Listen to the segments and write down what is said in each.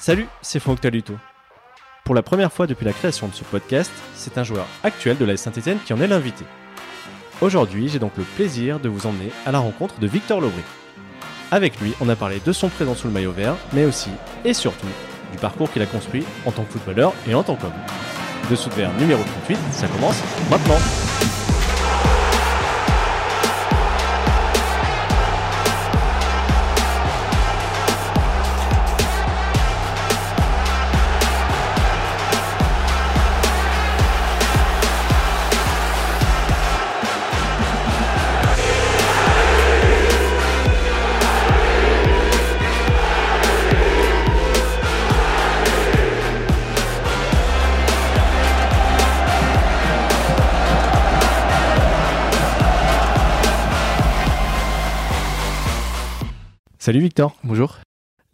Salut, c'est Franck Taluto. Pour la première fois depuis la création de ce podcast, c'est un joueur actuel de la Saint-Etienne qui en est l'invité. Aujourd'hui, j'ai donc le plaisir de vous emmener à la rencontre de Victor Lobry. Avec lui, on a parlé de son présent sous le maillot vert, mais aussi et surtout du parcours qu'il a construit en tant que footballeur et en tant qu'homme. Dessous de verre numéro 38, ça commence maintenant. Salut Victor. Bonjour.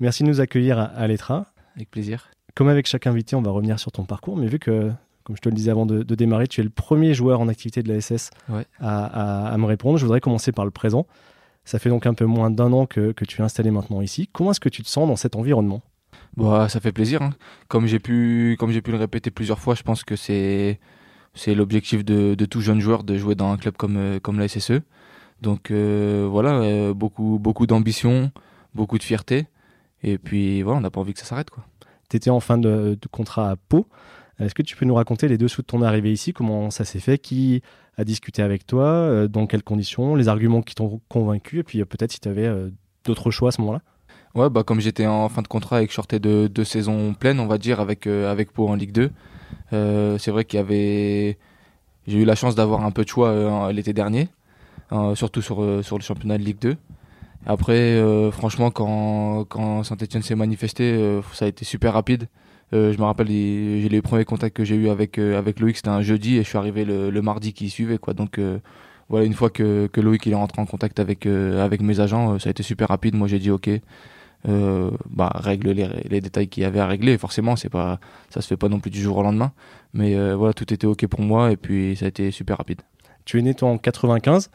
Merci de nous accueillir à, l'ETRA. Avec plaisir. Comme avec chaque invité, on va revenir sur ton parcours, mais vu que, comme je te le disais avant de, démarrer, tu es le premier joueur en activité de la SS à, me répondre, je voudrais commencer par le présent. Ça fait donc un peu moins d'un an que, tu es installé maintenant ici. Comment est-ce que tu te sens dans cet environnement? Bah, Ça fait plaisir. Hein. Comme j'ai pu, comme pu le répéter plusieurs fois, je pense que c'est, c'est l'objectif de, tout jeune joueur de jouer dans un club comme, euh, comme la SSE. Donc euh, voilà, euh, beaucoup, beaucoup d'ambition, beaucoup de fierté. Et puis voilà, on n'a pas envie que ça s'arrête. Tu étais en fin de, contrat à Pau. Est-ce que tu peux nous raconter les dessous de ton arrivée ici? Comment ça s'est fait? Qui a discuté avec toi? Euh, Dans quelles conditions? Les arguments qui t'ont convaincu? Et puis peut-être si tu avais d'autres choix à ce moment-là Ouais, bah, comme j'étais en fin de contrat et que je sortais de deux saisons pleines, on va dire, avec, avec Pau en Ligue 2, c'est vrai qu'il y avait. J'ai eu la chance d'avoir un peu de choix l'été dernier. Hein, surtout sur, euh, sur le championnat de Ligue 2. Après, euh, franchement, quand, quand Saint-Etienne s'est manifesté, euh, ça a été super rapide. je me rappelle, les, les premiers contacts que j'ai eu avec, avec Loïc, c'était un jeudi et je suis arrivé le, le mardi qui suivait. Quoi. Donc voilà, une fois que, que Loïc il est rentré en contact avec, avec mes agents, ça a été super rapide. Moi, j'ai dit OK. bah, règle les, les détails qu'il y avait à régler. Forcément, c'est pas, ça se fait pas non plus du jour au lendemain. Mais voilà, tout était OK pour moi et puis ça a été super rapide. Tu es né toi en 95.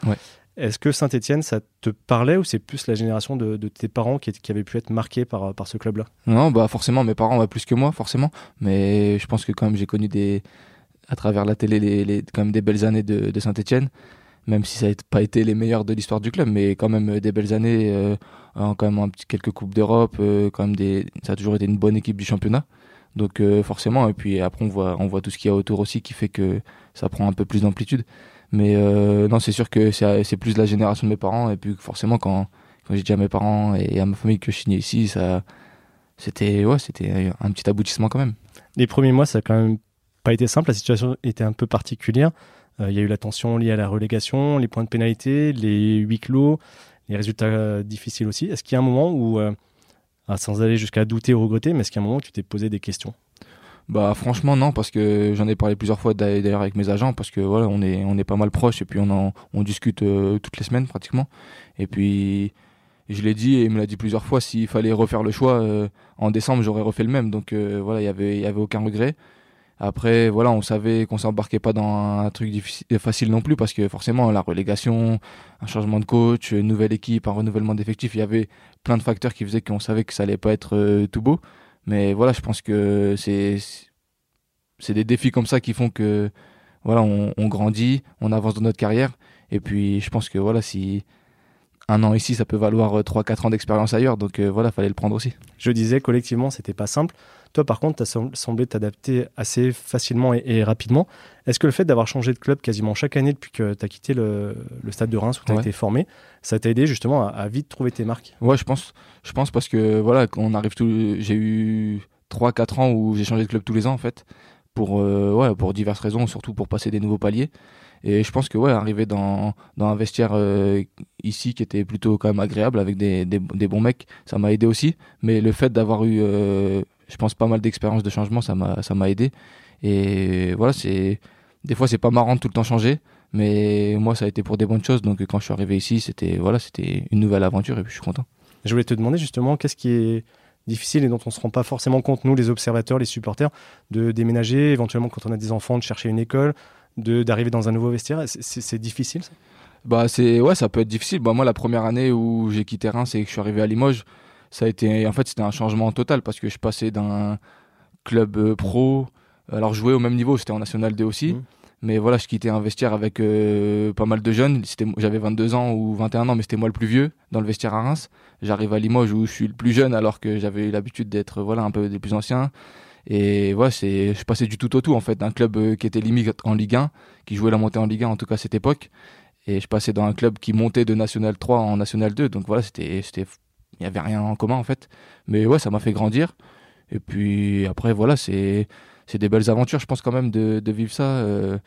Est-ce que Saint-Etienne, ça te parlait ou c'est plus la génération de, tes parents qui, qui, avaient pu être marqués par, ce club-là? Non, bah forcément, mes parents, plus que moi, forcément. Mais je pense que quand même, j'ai connu des, à travers la télé les, des belles années de, Saint-Etienne, même si ça n'a pas été les meilleures de l'histoire du club, mais quand même des belles années, euh, quand même quelques Coupes d'Europe, euh, ça a toujours été une bonne équipe du championnat. Donc euh, forcément, et puis après on voit tout ce qu'il y a autour aussi qui fait que ça prend un peu plus d'amplitude. Mais euh, non, c'est sûr que c'est plus la génération de mes parents. Et puis forcément, quand, j'ai dit à mes parents et à ma famille que je signais ici, c'était ouais, un petit aboutissement quand même. Les premiers mois, ça a quand même pas été simple. La situation était un peu particulière. Euh, il y a eu la tension liée à la relégation, les points de pénalité, les huis clos, les résultats difficiles aussi. Est-ce qu'il y a un moment où, euh, ah, sans aller jusqu'à douter ou regretter, mais est-ce qu'il y a un moment où tu t'es posé des questions? Bah franchement non parce que j'en ai parlé plusieurs fois d'ailleurs avec mes agents parce que voilà on est on est pas mal proches et puis on en, on discute euh, toutes les semaines pratiquement. Et puis je l'ai dit et il me l'a dit plusieurs fois s'il fallait refaire le choix euh, en décembre j'aurais refait le même. Donc euh, voilà il y avait il y avait aucun regret. Après voilà on savait qu'on s'embarquait pas dans un truc facile non plus parce que forcément la relégation un changement de coach une nouvelle équipe un renouvellement d'effectifs il y avait plein de facteurs qui faisaient qu'on savait que ça allait pas être tout beau mais voilà, je pense que c'est c'est des défis comme ça qui font que voilà, on, grandit, on avance dans notre carrière. Et puis, je pense que voilà, si un an ici, ça peut valoir 3-4 euh, ans d'expérience ailleurs. Donc euh, voilà, fallait le prendre aussi. Je disais, collectivement, c'était pas simple. Toi, par contre, tu as semblé t'adapter assez facilement et, rapidement. Est-ce que le fait d'avoir changé de club quasiment chaque année depuis que tu as quitté le, stade de Reims où tu as été formé, ça t'a aidé justement à, vite trouver tes marques? Ouais, je pense. Je pense parce que voilà, on arrive tout. J'ai eu 3-4 ans où j'ai changé de club tous les ans en fait. Pour, euh, ouais, pour diverses raisons, surtout pour passer des nouveaux paliers. Et je pense que ouais, arriver dans, dans un vestiaire euh, ici qui était plutôt quand même agréable avec des, des, des bons mecs, ça m'a aidé aussi. Mais le fait d'avoir eu euh, je pense pas mal d'expériences de changement, ça m'a ça m'a aidé. Et voilà, c'est des fois c'est pas marrant de tout le temps changer, mais moi ça a été pour des bonnes choses. Donc quand je suis arrivé ici, c'était voilà, c'était une nouvelle aventure et puis je suis content. Je voulais te demander justement qu'est-ce qui est difficile et dont on se rend pas forcément compte nous les observateurs, les supporters, de déménager, éventuellement quand on a des enfants, de chercher une école, de d'arriver dans un nouveau vestiaire? C'est difficile ça? Bah c'est ouais, ça peut être difficile. Bah moi la première année où j'ai quitté Reims et que je suis arrivé à Limoges ça a été, en fait, c'était un changement total parce que je passais d'un club euh, pro, alors jouer au même niveau, c'était en National D aussi. Mhm. Mais voilà, je quittais un vestiaire avec euh, pas mal de jeunes. C'était, j'avais 22 ans ou 21 ans, mais c'était moi le plus vieux dans le vestiaire à Reims. J'arrive à Limoges où je suis le plus jeune alors que j'avais eu l'habitude d'être voilà un peu des plus anciens. Et voilà, c'est, je passais du tout au tout en fait, d'un club euh, qui était limite en Ligue 1, qui jouait la montée en Ligue 1 en tout cas à cette époque. Et je passais dans un club qui montait de National 3 en National 2. Donc voilà, c'était, il n'y avait rien en commun en fait. Mais ouais, ça m'a fait grandir. Et puis après, voilà, c'est, des belles aventures, je pense quand même de, vivre ça. Euh,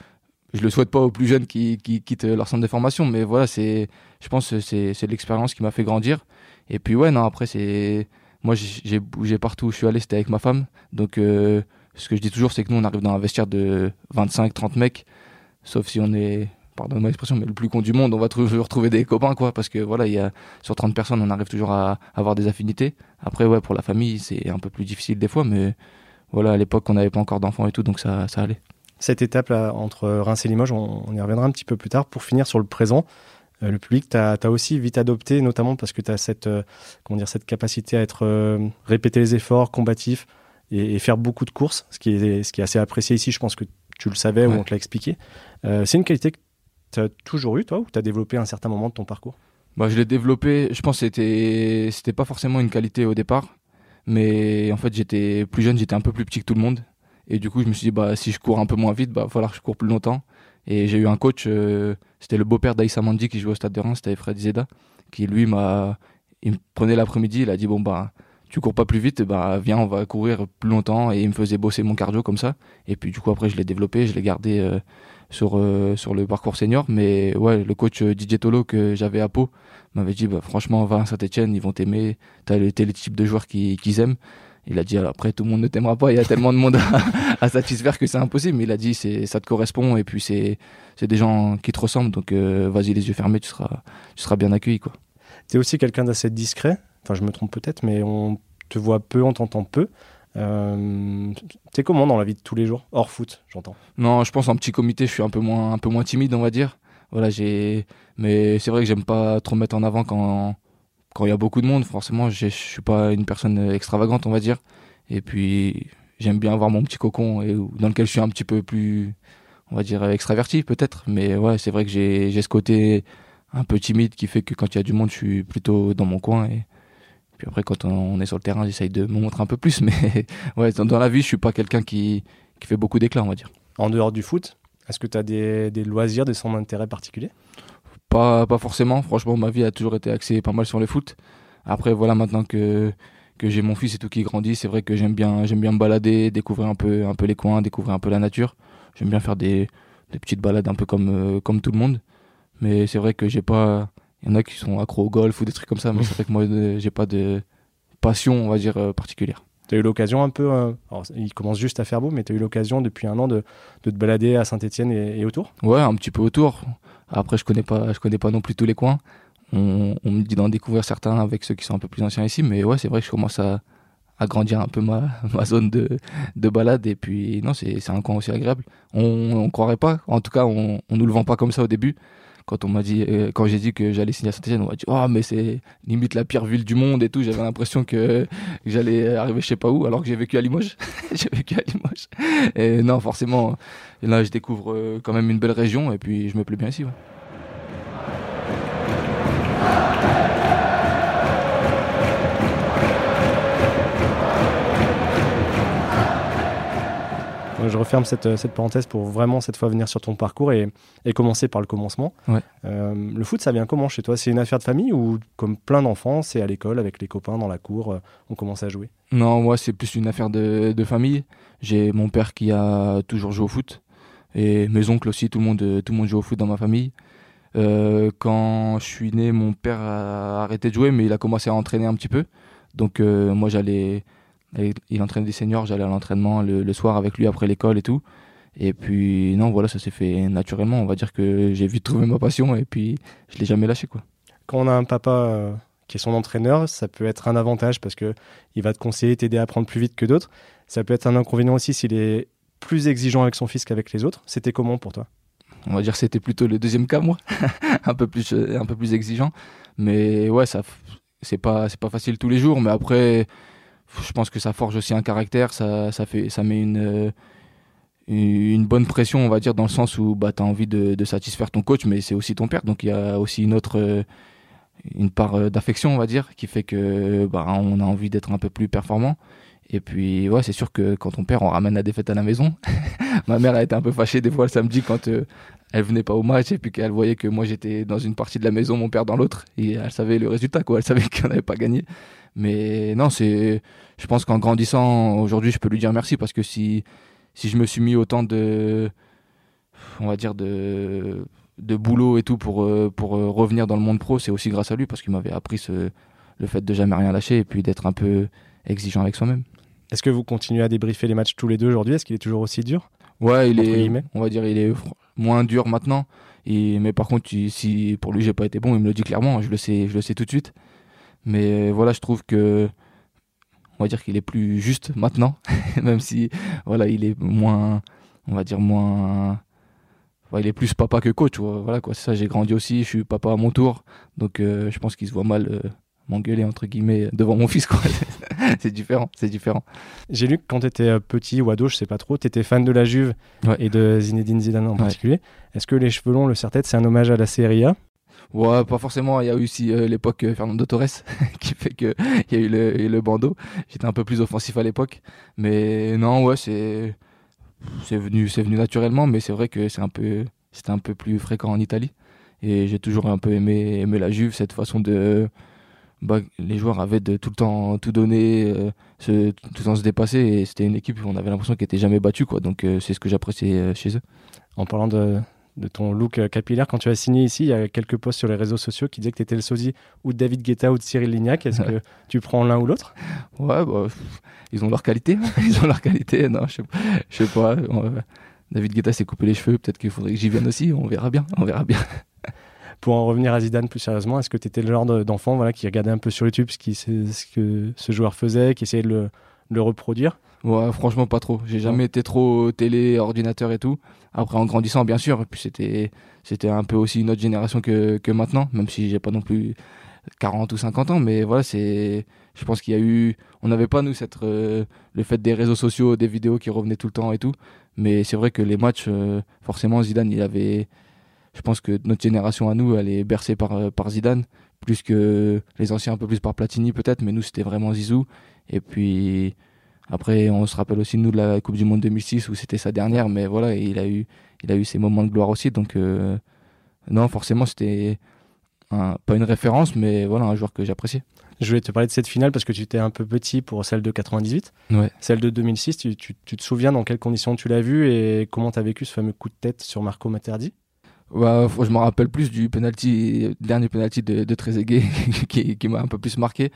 je le souhaite pas aux plus jeunes qui, qui quittent leur centre de formation, mais voilà, c'est, je pense que c'est, l'expérience qui m'a fait grandir. Et puis ouais, non, après c'est, moi j'ai j'ai bougé partout où je suis allé, c'était avec ma femme. Donc euh, ce que je dis toujours, c'est que nous on arrive dans un vestiaire de 25-30 mecs, sauf si on est, pardonne-moi l'expression, mais le plus con du monde, on va toujours trouver des copains quoi, parce que voilà, il y a sur 30 personnes, on arrive toujours à avoir des affinités. Après ouais, pour la famille, c'est un peu plus difficile des fois, mais voilà, à l'époque on n'avait pas encore d'enfants et tout, donc ça, ça allait. Cette étape là entre Reims et Limoges, on, on y reviendra un petit peu plus tard. Pour finir sur le présent, euh, le public t'a as aussi vite adopté, notamment parce que tu as cette, euh, comment dire, cette capacité à être euh, répéter les efforts, combatif et, et faire beaucoup de courses, ce qui, est, ce qui est assez apprécié ici. Je pense que tu le savais ou on te l'a expliqué. Euh, C'est une qualité que tu as toujours eu, toi, ou tu as développé un certain moment de ton parcours? Bah, je l'ai développé, je pense que c'était c'était pas forcément une qualité au départ, mais en fait, j'étais plus jeune, j'étais un peu plus petit que tout le monde. Et du coup, je me suis dit bah si je cours un peu moins vite, bah va falloir que je cours plus longtemps. Et j'ai eu un coach euh, c'était le beau-père d'Aïssa Mandi qui jouait au stade de Reims, c'était Fred Zeda qui lui m'a il me prenait l'après-midi, il a dit bon bah tu cours pas plus vite, bah viens, on va courir plus longtemps. Et il me faisait bosser mon cardio comme ça. Et puis du coup après je l'ai développé, je l'ai gardé euh, sur euh, sur le parcours senior mais ouais, le coach euh, Didier Tolo que j'avais à Pau m'avait dit bah, franchement va à Saint-Etienne ils vont t'aimer t'as le, t'es le type de joueur qui, qu'ils aiment. Il a dit alors, après tout le monde ne t'aimera pas il y a tellement de monde à, à satisfaire que c'est impossible. Mais il a dit c'est ça te correspond et puis c'est c'est des gens qui te ressemblent. Donc euh, vas-y les yeux fermés tu seras tu seras bien accueilli quoi. Tu es aussi quelqu'un d'assez discret, enfin je me trompe peut-être, mais on te voit peu, on t'entend peu. Euh, T'es comment dans la vie de tous les jours Hors foot, j'entends? non je pense en petit comité je suis un peu moins un peu moins timide on va dire. Voilà j'ai mais c'est vrai que j'aime pas trop me mettre en avant quand quand il y a beaucoup de monde. Forcément je suis pas une personne extravagante on va dire. Et puis j'aime bien avoir mon petit cocon et dans lequel je suis un petit peu plus on va dire extraverti peut-être. Mais ouais c'est vrai que j'ai j'ai ce côté un peu timide qui fait que quand il y a du monde je suis plutôt dans mon coin et puis après quand on est sur le terrain j'essaye de me montrer un peu plus mais ouais dans, dans la vie je suis pas quelqu'un qui qui fait beaucoup d'éclat on va dire En dehors du foot, est-ce que tu as des, des loisirs, des centres d'intérêt particuliers? Pas, pas forcément. Franchement, ma vie a toujours été axée pas mal sur le foot. Après, voilà, maintenant que, que j'ai mon fils et tout qui grandit, c'est vrai que j'aime bien, j'aime bien me balader, découvrir un peu, un peu les coins, découvrir un peu la nature. J'aime bien faire des, des petites balades un peu comme, euh, comme tout le monde. Mais c'est vrai que j'ai pas. Il y en a qui sont accros au golf ou des trucs comme ça, mais c'est vrai que moi, euh, j'ai pas de passion, on va dire, euh, particulière. Tu as eu l'occasion un peu, euh, alors, il commence juste à faire beau, mais tu as eu l'occasion depuis un an de, de te balader à Saint-Etienne et, et autour? Ouais, un petit peu autour. Après, je connais pas, je connais pas non plus tous les coins. On, on me dit d'en découvrir certains avec ceux qui sont un peu plus anciens ici, mais ouais, c'est vrai que je commence à, à grandir un peu ma, ma zone de, de balade. Et puis, non, c'est c'est un coin aussi agréable. On, on croirait pas. En tout cas, on, on nous le vend pas comme ça au début. Quand on m'a dit, euh, quand j'ai dit que j'allais signer à Saint-Etienne, on m'a dit, oh, mais c'est limite la pire ville du monde et tout. J'avais l'impression que, j'allais arriver je sais pas où, alors que j'ai vécu à Limoges. j'ai vécu à Limoges. Et non, forcément, là, je découvre euh, quand même une belle région et puis je me plais bien ici. Je referme cette, cette parenthèse pour vraiment cette fois venir sur ton parcours et, et commencer par le commencement. Ouais. Euh, le foot, ça vient comment chez toi? C'est une affaire de famille ou comme plein d'enfants, c'est à l'école avec les copains dans la cour, euh, on commence à jouer? Non, moi, c'est plus une affaire de, de famille. J'ai mon père qui a toujours joué au foot et mes oncles aussi. Tout le monde, tout le monde joue au foot dans ma famille. Euh, quand je suis né, mon père a arrêté de jouer, mais il a commencé à entraîner un petit peu. Donc, euh, moi, j'allais. Il entraînait des seniors, j'allais à l'entraînement le, le soir avec lui après l'école et tout. Et puis, non, voilà, ça s'est fait naturellement. On va dire que j'ai vite trouvé ma passion et puis je l'ai jamais lâché, quoi. Quand on a un papa euh, qui est son entraîneur, ça peut être un avantage parce que il va te conseiller, t'aider à apprendre plus vite que d'autres. Ça peut être un inconvénient aussi s'il est plus exigeant avec son fils qu'avec les autres. C'était comment pour toi? On va dire que c'était plutôt le deuxième cas, moi. un, peu plus, euh, un peu plus exigeant. Mais ouais, ça, c'est pas c'est pas facile tous les jours, mais après, je pense que ça forge aussi un caractère, ça ça fait ça met une une bonne pression, on va dire, dans le sens où bah, tu as envie de, satisfaire ton coach, mais c'est aussi ton père. Donc il y a aussi une autre une part d'affection, on va dire, qui fait que bah, on a envie d'être un peu plus performant. Et puis, ouais, c'est sûr que quand on perd, on ramène la défaite à la maison. Ma mère a été un peu fâchée des fois le samedi quand euh, elle venait pas au match et puis qu'elle voyait que moi j'étais dans une partie de la maison, mon père dans l'autre. Et elle savait le résultat, quoi. Elle savait qu'on n'avait pas gagné. Mais non, c'est. Je pense qu'en grandissant, aujourd'hui, je peux lui dire merci parce que si, si je me suis mis autant de. On va dire de de boulot et tout pour, euh, pour euh, revenir dans le monde pro, c'est aussi grâce à lui parce qu'il m'avait appris ce, le fait de jamais rien lâcher et puis d'être un peu exigeant avec soi-même. Est-ce que vous continuez à débriefer les matchs tous les deux aujourd'hui? Est-ce qu'il est toujours aussi dur? Ouais, il est, on va dire, il est moins dur maintenant. Et, mais par contre, si pour lui j'ai pas été bon, il me le dit clairement. Je le sais, je le sais tout de suite. Mais voilà, je trouve que, on va dire qu'il est plus juste maintenant, même si voilà, il est moins, on va dire moins. il est plus papa que coach, voilà quoi. Ça, j'ai grandi aussi, je suis papa à mon tour, donc euh, je pense qu'il se voit mal euh, m'engueuler entre guillemets devant mon fils quoi. c'est différent, c'est différent. J'ai lu que quand tu étais euh, petit ou ado, je sais pas trop, tu étais fan de la Juve et de Zinedine Zidane en particulier. Est-ce que les cheveux longs, le serre-tête, c'est un hommage à la Serie A? Ouais, pas forcément. Il y a eu aussi euh, l'époque euh, Fernando Torres qui fait que il y a eu le, le bandeau. J'étais un peu plus offensif à l'époque, mais non, ouais, c'est c'est venu, c'est venu naturellement, mais c'est vrai que c'est un peu, c'était un peu plus fréquent en Italie. Et j'ai toujours un peu aimé, aimé la Juve, cette façon de bah, les joueurs avaient de tout le temps tout donné, euh, tout le temps se dépasser. Et c'était une équipe où on avait l'impression qu'elle n'était jamais battue. Quoi. Donc c'est ce que j'appréciais chez eux. En parlant de, de, ton look capillaire, quand tu as signé ici, il y a quelques posts sur les réseaux sociaux qui disaient que tu étais le sosie ou de David Guetta ou de Cyril Lignac. Est-ce que tu prends l'un ou l'autre? Ouais, bah, ils ont leur qualité. ils ont leur qualité. Non, je sais, sais pas. David Guetta s'est coupé les cheveux. Peut-être qu'il faudrait que j'y vienne aussi. On verra bien. On verra bien. Pour en revenir à Zidane plus sérieusement, est-ce que tu étais le genre d'enfant voilà, qui regardait un peu sur YouTube ce, qui, ce que ce joueur faisait, qui essayait de le, reproduire? Ouais, franchement, pas trop. J'ai jamais été trop télé, ordinateur et tout. Après, en grandissant, bien sûr. Puis, c'était, c'était un peu aussi une autre génération que, que maintenant, même si j'ai pas non plus 40 ou 50 ans. Mais voilà, c'est, je pense qu'il y a eu, on n'avait pas, nous, cette, euh, le fait des réseaux sociaux, des vidéos qui revenaient tout le temps et tout. Mais c'est vrai que les matchs, euh, forcément, Zidane, il avait, je pense que notre génération à nous, elle est bercée par, euh, par Zidane, plus que les anciens un peu plus par Platini peut-être, mais nous c'était vraiment Zizou. Et puis après, on se rappelle aussi nous de la Coupe du Monde 2006 où c'était sa dernière, mais voilà, il a eu, il a eu ses moments de gloire aussi. Donc euh, non, forcément c'était pas une référence, mais voilà un joueur que j'appréciais. Je voulais te parler de cette finale parce que tu étais un peu petit pour celle de 98. Ouais. Celle de 2006, tu, tu, tu te souviens dans quelles conditions tu l'as vue et comment tu as vécu ce fameux coup de tête sur Marco Materdi bah, je me rappelle plus du penalty, dernier penalty de, de Trezeguet qui, qui m'a un peu plus marqué.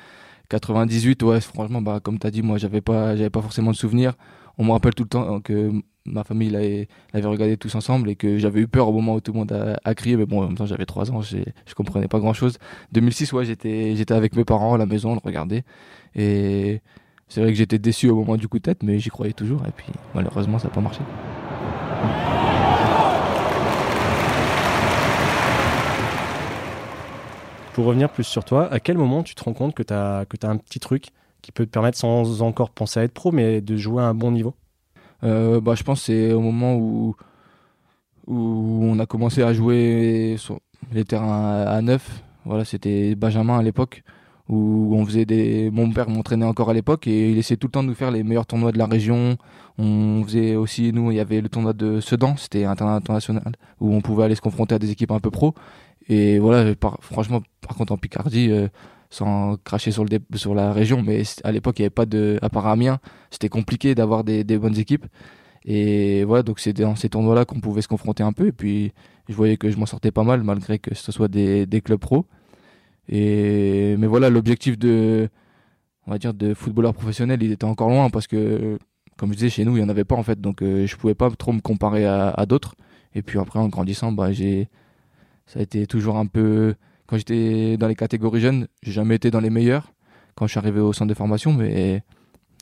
98, ouais, franchement, bah, comme tu as dit, moi, j'avais pas, j'avais pas forcément de souvenirs. On me rappelle tout le temps que ma famille l'avait, regardé tous ensemble et que j'avais eu peur au moment où tout le monde a, a crié. Mais bon, en même temps, j'avais 3 ans, je comprenais pas grand chose. 2006, ouais, j'étais, j'étais avec mes parents à la maison, on le regardait. Et c'est vrai que j'étais déçu au moment du coup de tête, mais j'y croyais toujours. Et puis, malheureusement, ça n'a pas marché. Pour revenir plus sur toi, à quel moment tu te rends compte que tu as, que as un petit truc qui peut te permettre, sans encore penser à être pro, mais de jouer à un bon niveau? Euh, bah, Je pense que c'est au moment où, où on a commencé à jouer sur les terrains à, neuf. Voilà, c'était Benjamin à l'époque où on faisait des mon père m'entraînait encore à l'époque et il essayait tout le temps de nous faire les meilleurs tournois de la région. On faisait aussi nous il y avait le tournoi de Sedan c'était international où on pouvait aller se confronter à des équipes un peu pro et voilà, franchement, par contre, en Picardie, euh, sans cracher sur, le sur la région, mais à l'époque, il n'y avait pas de. À part Amiens, c'était compliqué d'avoir des, des, bonnes équipes. Et voilà, donc c'était dans ces tournois-là qu'on pouvait se confronter un peu. Et puis, je voyais que je m'en sortais pas mal, malgré que ce soit des, des clubs pro. Et, mais voilà, l'objectif de, on va dire, de footballeur professionnel, il était encore loin parce que, comme je disais, chez nous, il n'y en avait pas en fait. Donc, euh, je pouvais pas trop me comparer à, à d'autres. Et puis après, en grandissant, bah, j'ai ça a été toujours un peu. Quand j'étais dans les catégories jeunes, j'ai jamais été dans les meilleurs quand je suis arrivé au centre de formation, mais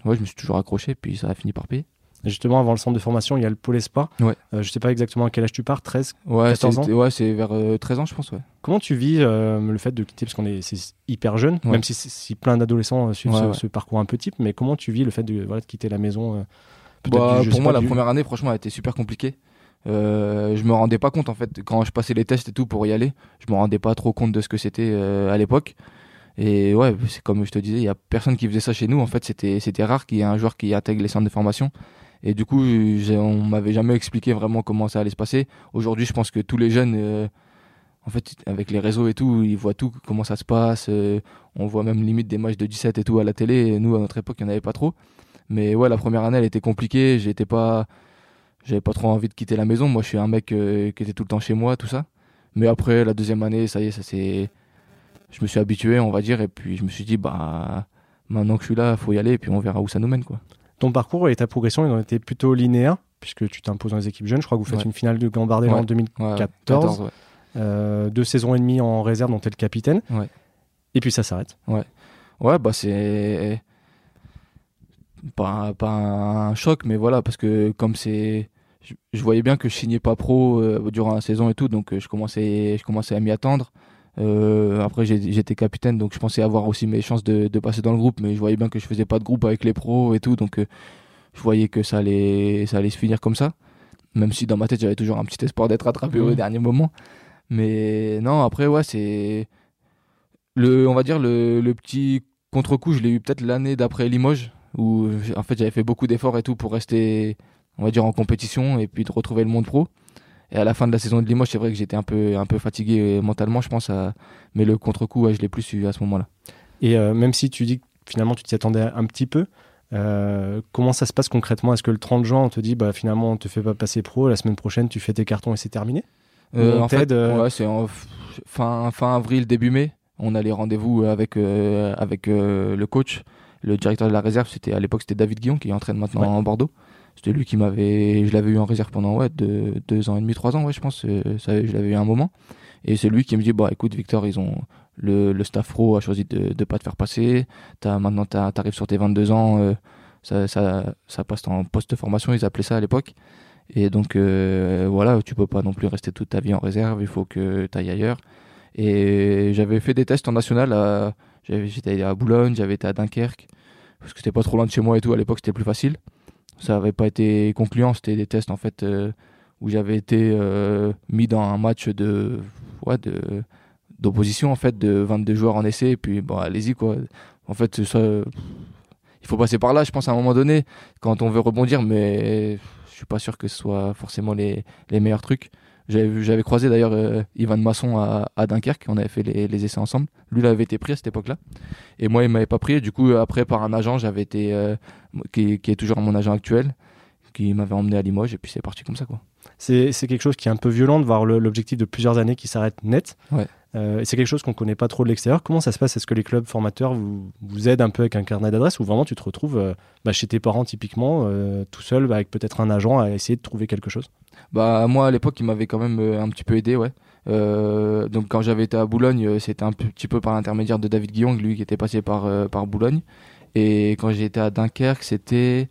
ouais, je me suis toujours accroché, puis ça a fini par payer. Justement, avant le centre de formation, il y a le pôle espoir. Ouais. Euh, je sais pas exactement à quel âge tu pars, 13 Ouais, 14 ans c'est ouais, c'est vers euh, 13 ans, je pense, ouais. Comment tu vis euh, le fait de quitter, parce qu'on est hyper jeune, Ouais. même si, si plein d'adolescents euh, suivent Ouais, ce, parcours un peu type, mais comment tu vis le fait de, voilà, de quitter la maison euh, Bah, du- pour moi, pas, la du- première année, franchement, a été super compliquée. Euh, je me rendais pas compte en fait quand je passais les tests et tout pour y aller. Je me rendais pas trop compte de ce que c'était euh, à l'époque. Et ouais, c'est comme je te disais, il y a personne qui faisait ça chez nous. En fait, c'était c'était rare qu'il y ait un joueur qui intègre les centres de formation. Et du coup, on m'avait jamais expliqué vraiment comment ça allait se passer. Aujourd'hui, je pense que tous les jeunes, euh, en fait, avec les réseaux et tout, ils voient tout comment ça se passe. on voit même limite des matchs de 17 et tout à la télé. Nous, à notre époque, il n'y en avait pas trop. Mais ouais, la première année, elle était compliquée. J'étais pas, j'avais pas trop envie de quitter la maison. Moi, je suis un mec euh, qui était tout le temps chez moi, tout ça. Mais après, la deuxième année, ça y est, ça c'est, je me suis habitué, on va dire, et puis je me suis dit, bah, maintenant que je suis là, faut y aller, et puis on verra où ça nous mène, quoi. Ton parcours et ta progression, ils ont été plutôt linéaires, puisque tu t'imposes dans les équipes jeunes. Je crois que vous faites Ouais. une finale de Gambardella Ouais. en 2014, Ouais, 14, ouais. euh, deux saisons et demie en réserve dont tu es le capitaine, Ouais. et puis ça s'arrête. Ouais, bah c'est pas, pas un choc, mais voilà, parce que comme c'est, je, je voyais bien que je signais pas pro euh, durant la saison et tout, donc euh, je commençais, je commençais à m'y attendre. Euh, après, j'étais capitaine, donc je pensais avoir aussi mes chances de, de passer dans le groupe, mais je voyais bien que je faisais pas de groupe avec les pros et tout, donc euh, je voyais que ça allait, ça allait se finir comme ça. Même si dans ma tête, j'avais toujours un petit espoir d'être rattrapé au dernier moment. Mais non, après, ouais, c'est. Le, on va dire le, le petit contre-coup, je l'ai eu peut-être l'année d'après Limoges, où en fait j'avais fait beaucoup d'efforts et tout pour rester, on va dire, en compétition et puis de retrouver le monde pro. Et à la fin de la saison de Limoges, c'est vrai que j'étais un peu, un peu fatigué euh, mentalement, je pense. À... Mais le contre-coup, ouais, je l'ai plus eu à ce moment-là. Et euh, même si tu dis que finalement tu t'y attendais un petit peu, euh, comment ça se passe concrètement? Est-ce que le 30 juin, on te dit bah, finalement on te fait pas passer pro, la semaine prochaine tu fais tes cartons et c'est terminé? Euh, en fait, ouais, c'est en fin, fin avril, début mai. On a les rendez-vous avec, avec le coach, le directeur de la réserve. C'était à l'époque c'était David Guillon qui entraîne maintenant Ouais. en Bordeaux. C'était lui qui m'avait, je l'avais eu en réserve pendant ouais deux, ans et demi, trois ans, ouais, je pense. euh, ça, je l'avais eu un moment. Et c'est lui qui me dit bah écoute Victor, ils ont le, staff pro a choisi de ne pas te faire passer. As, maintenant tu arrives sur tes 22 ans, euh, ça, passe en post-formation, ils appelaient ça à l'époque. Et donc euh, voilà, tu peux pas non plus rester toute ta vie en réserve, il faut que tu ailles ailleurs. Et j'avais fait des tests en national, j'étais à Boulogne, j'avais été à Dunkerque, parce que c'était pas trop loin de chez moi et tout, à l'époque c'était plus facile. Ça avait pas été concluant, c'était des tests en fait euh, où j'avais été euh, mis dans un match de ouais, d'opposition en fait de 22 joueurs en essai et puis bon allez-y quoi. En fait ça il faut passer par là je pense à un moment donné quand on veut rebondir mais je suis pas sûr que ce soit forcément les, les meilleurs trucs. J'avais croisé d'ailleurs euh, Ivan Masson à, à Dunkerque, on avait fait les, les essais ensemble. Lui, il avait été pris à cette époque-là. Et moi, il m'avait pas pris. Du coup, après, par un agent, j'avais été, euh, qui, qui est toujours mon agent actuel, qui m'avait emmené à Limoges, et puis c'est parti comme ça, quoi. C'est c'est quelque chose qui est un peu violent de voir l'objectif de plusieurs années qui s'arrête net. Ouais. Euh, c'est quelque chose qu'on connaît pas trop de l'extérieur. Comment ça se passe? Est-ce que les clubs formateurs vous, aident un peu avec un carnet d'adresse ou vraiment tu te retrouves euh, bah, chez tes parents typiquement, euh, tout seul, bah, avec peut-être un agent à essayer de trouver quelque chose? Bah, moi, à l'époque, il m'avait quand même un petit peu aidé, ouais. Donc, quand j'avais été à Boulogne, c'était un petit peu par l'intermédiaire de David Guillon, lui qui était passé par, par Boulogne. Et quand été à Dunkerque, c'était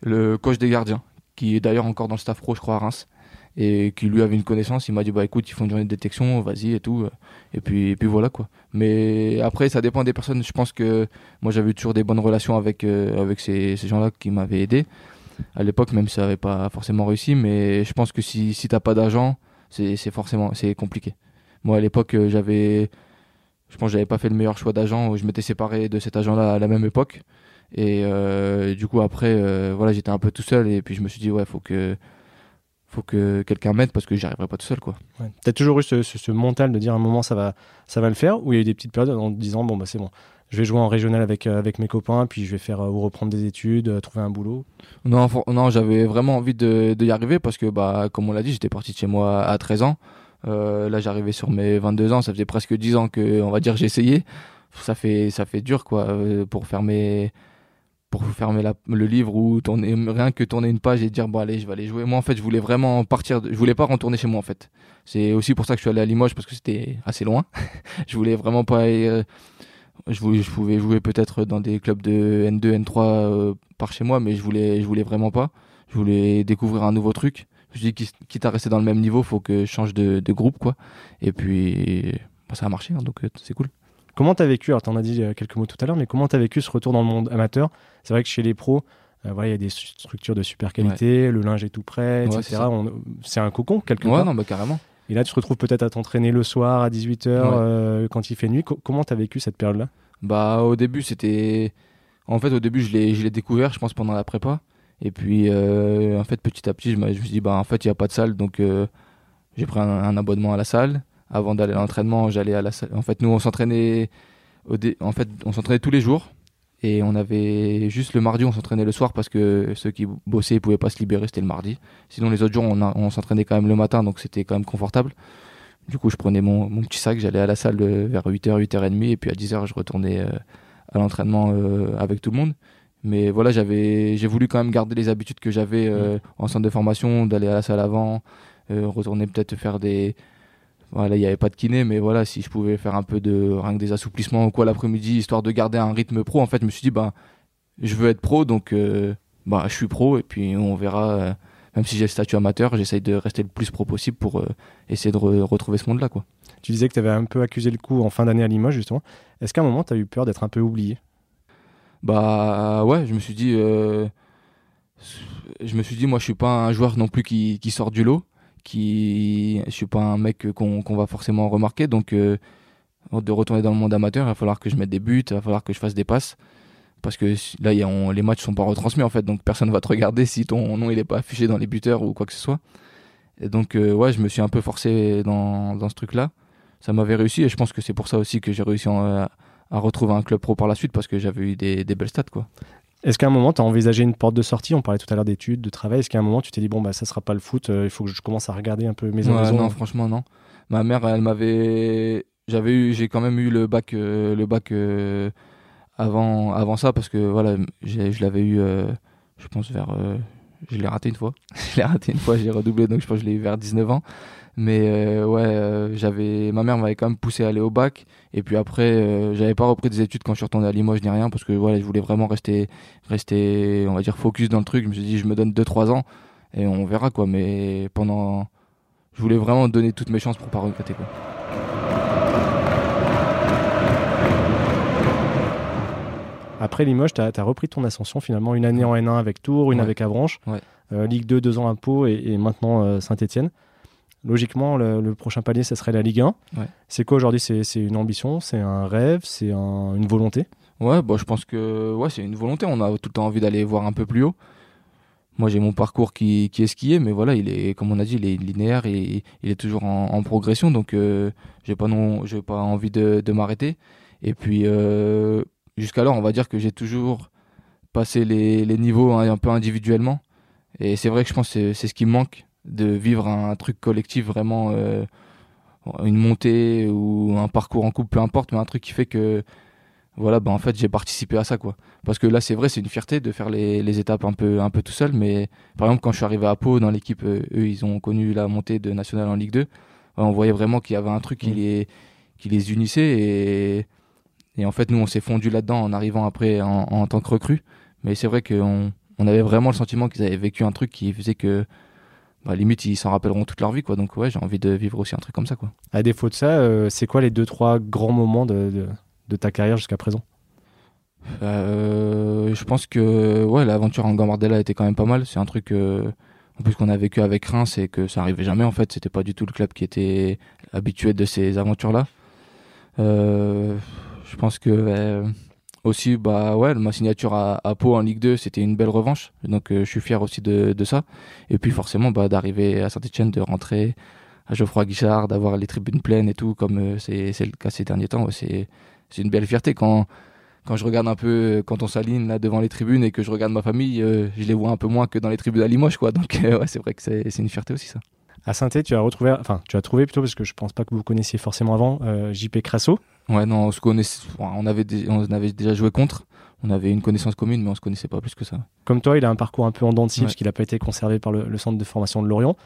le coach des gardiens, qui est d'ailleurs encore dans le staff pro, je crois, à Reims. Et qui lui avait une connaissance, il m'a dit bah écoute, ils font une journée de détection, vas-y et tout. Et puis, et puis voilà quoi. Mais après, ça dépend des personnes. Je pense que moi j'avais toujours des bonnes relations avec, euh, avec ces, ces gens-là qui m'avaient aidé à l'époque, même si ça n'avait pas forcément réussi. Mais je pense que si, si t'as pas d'argent, c'est forcément c'est compliqué. Moi, à l'époque, euh, j'avais, je pense, que j'avais pas fait le meilleur choix d'agent. Je m'étais séparé de cet agent-là à la même époque. Et euh, du coup, après, voilà, j'étais un peu tout seul. Et puis je me suis dit, ouais, faut que, faut que quelqu'un m'aide parce que j'y arriverai pas tout seul, quoi. Ouais. T'as toujours eu ce, ce- ce mental de dire à un moment ça va, ça va le faire ou il y a eu des petites périodes en te disant bon bah c'est bon, je vais jouer en régional avec, euh, avec mes copains puis je vais faire euh, ou reprendre des études, euh, trouver un boulot? Non, for- non j'avais vraiment envie de, de y arriver parce que, bah, comme on l'a dit, j'étais parti de chez moi à 13 ans. Euh, là, j'arrivais sur mes 22 ans. Ça faisait presque 10 ans que, on va dire, j'ai essayé. Ça fait, ça fait dur, quoi, euh, pour fermer, pour fermer la- le livre ou tourner, rien que tourner une page et dire, bon, allez, je vais aller jouer. Moi, en fait, je voulais vraiment partir. je voulais pas retourner chez moi, en fait. C'est aussi pour ça que je suis allé à Limoges parce que c'était assez loin. je voulais vraiment pas. euh, je, voulais, je pouvais jouer peut-être dans des clubs de N2, N3 euh, par chez moi, mais je voulais, je voulais vraiment pas. je voulais découvrir un nouveau truc. Je dit, quitte à rester dans le même niveau, faut que je change de, de groupe, quoi. Et puis, bah, ça a marché, hein, donc c'est cool. Comment tu as vécu, alors tu en as dit quelques mots tout à l'heure, mais comment tu as vécu ce retour dans le monde amateur? C'est vrai que chez les pros, voilà, il y a des structures de super qualité, le linge est tout prêt, etc. C'est un cocon, quelque ouais, part. non, bah, carrément. Et là, tu te retrouves peut-être à t'entraîner le soir à 18h quand il fait nuit. comment tu as vécu cette période-là? Bah, au début, c'était. En fait, au début, je l'ai découvert, je pense, pendant la prépa. Et puis, euh, en fait, petit à petit, je me, suis dit, bah, en fait, il n'y a pas de salle, donc euh, j'ai pris un, abonnement à la salle. Avant d'aller à l'entraînement, j'allais à la salle. En fait, nous, on s'entraînait. En fait, on s'entraînait tous les jours. Et on avait juste le mardi, on s'entraînait le soir parce que ceux qui bossaient ne pouvaient pas se libérer, c'était le mardi. Sinon, les autres jours, on, on s'entraînait quand même le matin, donc c'était quand même confortable. Du coup, je prenais mon, mon petit sac, j'allais à la salle euh, vers 8h, 8h30, et puis à 10h, je retournais à l'entraînement avec tout le monde. Mais voilà, j'avais, j'ai voulu quand même garder les habitudes que j'avais euh, mm. en centre de formation, d'aller à la salle avant, euh, retourner peut-être faire des. Voilà, il n'y avait pas de kiné, mais voilà, si je pouvais faire un peu de rien que des assouplissements ou quoi l'après-midi, histoire de garder un rythme pro, en fait, je me suis dit, bah, je veux être pro, donc euh, bah, je suis pro, et puis on verra. même si j'ai le statut amateur, j'essaye de rester le plus pro possible pour essayer de retrouver ce monde-là. quoi. Tu disais que tu avais un peu accusé le coup en fin d'année à Limoges, justement. Est-ce qu'à un moment, tu as eu peur d'être un peu oublié? Bah ouais, je me suis dit, euh, je me suis dit, moi, je suis pas un joueur non plus qui, qui sort du lot, qui, je suis pas un mec qu'on va forcément remarquer, donc euh, de retourner dans le monde amateur, il va falloir que je mette des buts, il va falloir que je fasse des passes, parce que là, les matchs sont pas retransmis en fait, donc personne va te regarder si ton nom il est pas affiché dans les buteurs ou quoi que ce soit. Et donc euh, ouais, je me suis un peu forcé dans, ce truc-là. Ça m'avait réussi et je pense que c'est pour ça aussi que j'ai réussi en, à retrouver un club pro par la suite parce que j'avais eu des, belles stats. Quoi. Est-ce qu'à un moment, tu as envisagé une porte de sortie? On parlait tout à l'heure d'études, de travail. Est-ce qu'à un moment, tu t'es dit, bon, bah, ça sera pas le foot, euh, il faut que je commence à regarder un peu mes ouais, Non, franchement, non. Ma mère, elle m'avait. J'avais eu, j'ai quand même eu le bac, euh, le bac euh, avant, avant ça parce que voilà, je l'avais eu, je pense, vers. je l'ai raté une fois. je l'ai raté une fois, j'ai redoublé, donc je pense que je l'ai eu vers 19 ans. Mais euh, ouais, euh, j'avais ma mère m'avait quand même poussé à aller au bac. Et puis après, euh, j'avais pas repris des études quand je suis retourné à Limoges ni rien parce que voilà, je voulais vraiment rester, rester, on va dire, focus dans le truc. Je me suis dit, je me donne 2-3 ans et on verra quoi. Mais pendant, je voulais vraiment donner toutes mes chances pour pas regretter quoi. Après Limoges, tu as, repris ton ascension finalement, une année en N1 avec Tours, une avec Avranches, Ligue 2, deux ans à Pau et, et maintenant Saint-Etienne. Logiquement, le, prochain palier, ça serait la Ligue 1. C'est quoi aujourd'hui? C'est une ambition, c'est un rêve, c'est une volonté? Ouais, bah, je pense que ouais, c'est une volonté. On a tout le temps envie d'aller voir un peu plus haut. Moi, j'ai mon parcours qui, qui, est mais voilà, il est, comme on a dit, il est linéaire et il est toujours en, progression. Donc, euh, j'ai pas non, j'ai pas envie de, de m'arrêter. Et puis, euh, jusqu'alors, on va dire que j'ai toujours passé les, les niveaux un peu individuellement. Et c'est vrai que je pense que c'est ce qui me manque de vivre un, truc collectif vraiment euh, une montée ou un parcours en couple peu importe mais un truc qui fait que voilà bah en fait j'ai participé à ça quoi parce que là c'est vrai c'est une fierté de faire les, les, étapes un peu un peu tout seul mais par exemple quand je suis arrivé à Pau dans l'équipe euh, eux ils ont connu la montée de national en Ligue 2 on voyait vraiment qu'il y avait un truc qui mmh. les qui les unissait et et en fait nous on s'est fondu là-dedans en arrivant après en, en tant que recrue mais c'est vrai qu'on on avait vraiment le sentiment qu'ils avaient vécu un truc qui faisait que bah, limite ils s'en rappelleront toute leur vie quoi. Donc ouais j'ai envie de vivre aussi un truc comme ça quoi. À défaut de ça euh, c'est quoi les deux trois grands moments de, de, ta carrière jusqu'à présent? Euh, je pense que ouais l'aventure en Gambardella était quand même pas mal. C'est un truc euh, en plus qu'on a vécu avec Reims c'est que ça arrivait jamais en fait. C'était pas du tout le club qui était habitué de ces aventures là je pense que aussi bah ouais ma signature à, à Pau en Ligue 2 c'était une belle revanche. Donc euh, je suis fier aussi de, de, ça. Et puis forcément bah d'arriver à Saint-Etienne de rentrer à Geoffroy Guichard d'avoir les tribunes pleines et tout comme euh, c'est le cas ces derniers temps c'est c'est une belle fierté. Quand quand je regarde un peu quand on s'aligne là devant les tribunes et que je regarde ma famille euh, je les vois un peu moins que dans les tribunes à Limoges quoi. Donc ouais c'est vrai que c'est une fierté aussi ça à saint tu as retrouvé, enfin, tu as trouvé plutôt parce que je pense pas que vous connaissiez forcément avant JP Crasso. Ouais, non, on se connaissait, on avait, on avait déjà joué contre. On avait une connaissance commune, mais on se connaissait pas plus que ça. Comme toi, il a un parcours un peu en dents de parce qu'il n'a pas été conservé par le, centre de formation de Lorient.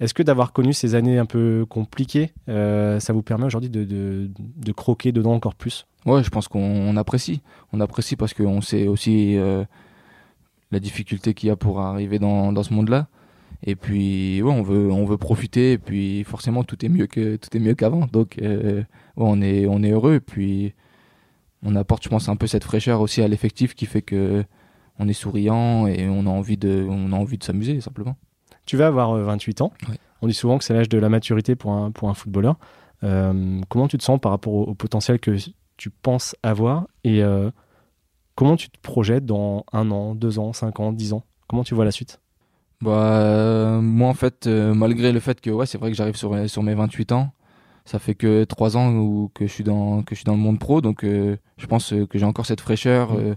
Est-ce que d'avoir connu ces années un peu compliquées, euh, ça vous permet aujourd'hui de, de, de, croquer dedans encore plus? Ouais, je pense qu'on apprécie. On apprécie parce qu'on sait aussi euh, la difficulté qu'il y a pour arriver dans, dans ce monde-là. Et puis, ouais, on veut, on veut profiter. Et puis, forcément, tout est mieux que tout est mieux qu'avant. Donc, euh, ouais, on est, on est heureux. Et puis, on apporte, je pense, un peu cette fraîcheur aussi à l'effectif qui fait que on est souriant et on a envie de, on a envie de s'amuser simplement. Tu vas avoir 28 ans. Ouais. On dit souvent que c'est l'âge de la maturité pour un, pour un footballeur. Euh, comment tu te sens par rapport au, au potentiel que tu penses avoir et euh, comment tu te projettes dans un an, deux ans, cinq ans, dix ans? Comment tu vois la suite? Bah, euh, moi, en fait, euh, malgré le fait que, ouais, c'est vrai que j'arrive sur, sur mes 28 ans, ça fait que trois ans où, que, je suis dans, que je suis dans le monde pro, donc euh, je pense euh, que j'ai encore cette fraîcheur, Mm. euh,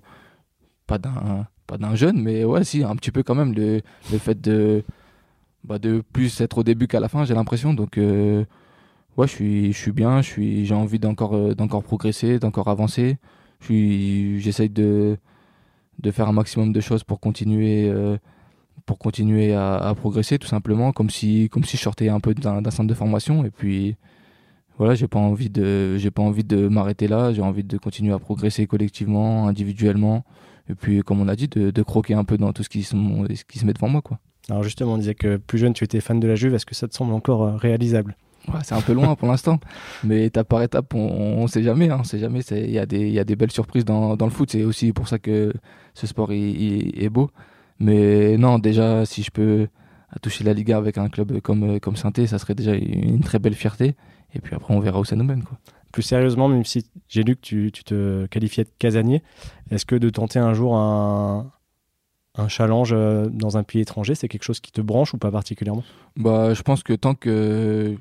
pas d'un pas d'un jeune, mais ouais, si, un petit peu quand même, le, le fait de, bah, de plus être au début qu'à la fin, j'ai l'impression, donc euh, ouais, je suis, je suis bien, je suis, j'ai envie d'encore euh, d'encore progresser, d'encore avancer, je suis, j'essaye de, de faire un maximum de choses pour continuer euh, pour continuer à, à progresser tout simplement comme si comme si je sortais un peu d'un centre de formation et puis voilà j'ai pas envie de j'ai pas envie de m'arrêter là j'ai envie de continuer à progresser collectivement individuellement et puis comme on a dit de, de croquer un peu dans tout ce qui se, ce qui se met devant moi quoi Alors justement, on disait que plus jeune, tu étais fan de la Juve. Est-ce que ça te semble encore euh, réalisable? Ouais, c'est un peu loin pour l'instant, mais étape par étape, on, on sait jamais. Hein, on sait jamais. Il y a des, il y a des belles surprises dans, dans le foot. C'est aussi pour ça que ce sport il- il- est beau. Mais non, déjà, si je peux toucher la Liga avec un club comme comme saint ça serait déjà une très belle fierté. Et puis après, on verra où ça nous mène. Quoi. Plus sérieusement, même si j'ai lu que tu, tu te qualifiais de casanier, est-ce que de tenter un jour un, un challenge euh, dans un pays étranger, c'est quelque chose qui te branche ou pas particulièrement? Bah, je pense que tant que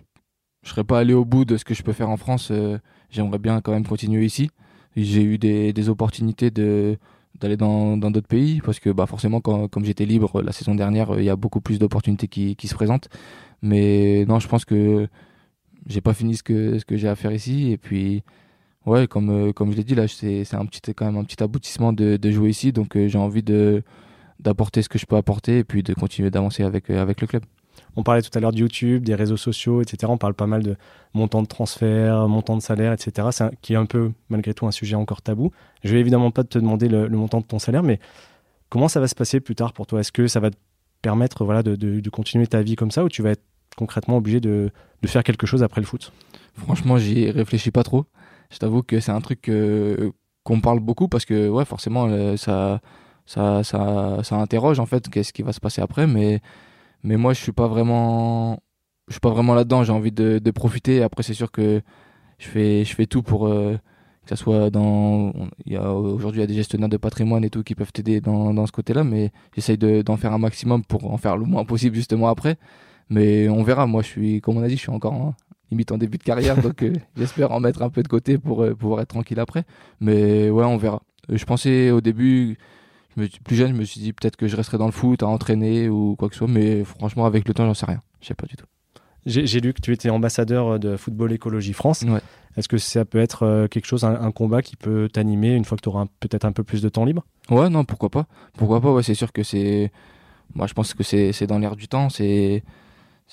je serais pas allé au bout de ce que je peux faire en France, euh, j'aimerais bien quand même continuer ici. J'ai eu des, des opportunités de d'aller dans d'autres pays parce que bah forcément quand, comme j'étais libre la saison dernière, euh, il y a beaucoup plus d'opportunités qui, qui se présentent. Mais non, je pense que j'ai pas fini ce que ce que j'ai à faire ici et puis ouais comme euh, comme je l'ai dit là c'est un petit quand même un petit aboutissement de, jouer ici donc euh, j'ai envie de d'apporter ce que je peux apporter et puis de continuer d'avancer avec euh, avec le club. On parlait tout à l'heure de YouTube, des réseaux sociaux, etc. On parle pas mal de montant de transfert, montant de salaire, etc. C'est qui est un peu, malgré tout, un sujet encore tabou. Je vais évidemment pas te demander le, montant de ton salaire, mais comment ça va se passer plus tard pour toi? Est-ce que ça va te permettre voilà, de, continuer ta vie comme ça ou tu vas être concrètement obligé de, faire quelque chose après le foot? Franchement, j'y réfléchis pas trop. Je t'avoue que c'est un truc qu'on parle beaucoup parce que ouais, forcément, euh, ça, ça, ça, ça interroge en fait qu'est-ce qui va se passer après. Mais, mais moi, je suis pas vraiment, je suis pas vraiment là-dedans. J'ai envie de, profiter. Après, c'est sûr que je fais, je fais tout pour euh, que ça soit dans. Il y a aujourd'hui il y a des gestionnaires de patrimoine et tout qui peuvent t'aider dans, dans ce côté-là, mais j'essaye de- d'en faire un maximum pour en faire le moins possible justement après. Mais on verra. Moi, je suis, comme on a dit, je suis encore en- limite en début de carrière, donc euh, j'espère en mettre un peu de côté pour euh, pouvoir être tranquille après. Mais ouais, on verra. Je pensais au début, je me, plus jeune, je me suis dit peut-être que je resterais dans le foot, à entraîner ou quoi que ce soit, mais franchement, avec le temps, j'en sais rien. Je sais pas du tout. J'ai lu que tu étais ambassadeur de Football Écologie France. Ouais. Est-ce que ça peut être euh, quelque chose, un, un combat qui peut t'animer une fois que tu auras peut-être un peu plus de temps libre? Ouais, non, pourquoi pas. Pourquoi pas, ouais, c'est sûr que c'est. Moi, je pense que c'est dans l'air du temps. C'est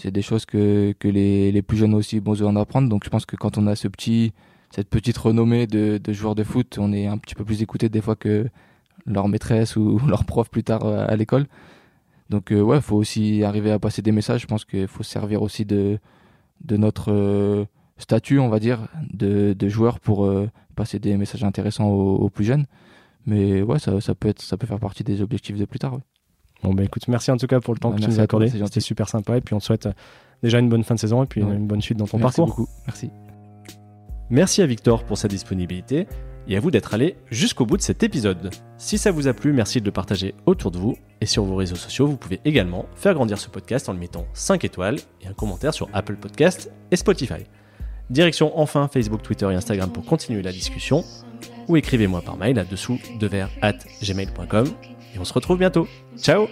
des choses que, que les, les plus jeunes aussi ont besoin d'apprendre. Donc, je pense que quand on a ce petit, cette petite renommée de, de joueurs de foot, on est un petit peu plus écouté des fois que leur maîtresse ou leur prof plus tard euh, à l'école. Donc, euh, ouais, faut aussi arriver à passer des messages. Je pense qu'il faut se servir aussi de, de notre euh, statut, on va dire, de, de joueur pour passer des messages intéressants aux, aux plus jeunes. Mais ouais, ça, ça, peut être, ça peut faire partie des objectifs de plus tard. ouais. Bon, bah écoute, merci en tout cas pour le temps Bah, que tu merci nous as accordé. C'était super sympa. Et puis on te souhaite déjà une bonne fin de saison et puis une- Ouais. une bonne suite dans ton Merci parcours. beaucoup. Merci. Merci à Victor pour sa disponibilité et à vous d'être allé jusqu'au bout de cet épisode. Si ça vous a plu, merci de le partager autour de vous et sur vos réseaux sociaux. Vous pouvez également faire grandir ce podcast en le mettant 5 étoiles et un commentaire sur Apple Podcast et Spotify. Direction enfin Facebook, Twitter et Instagram pour continuer la discussion ou écrivez-moi par mail à dessous de at gmail.com et on se retrouve bientôt. Ciao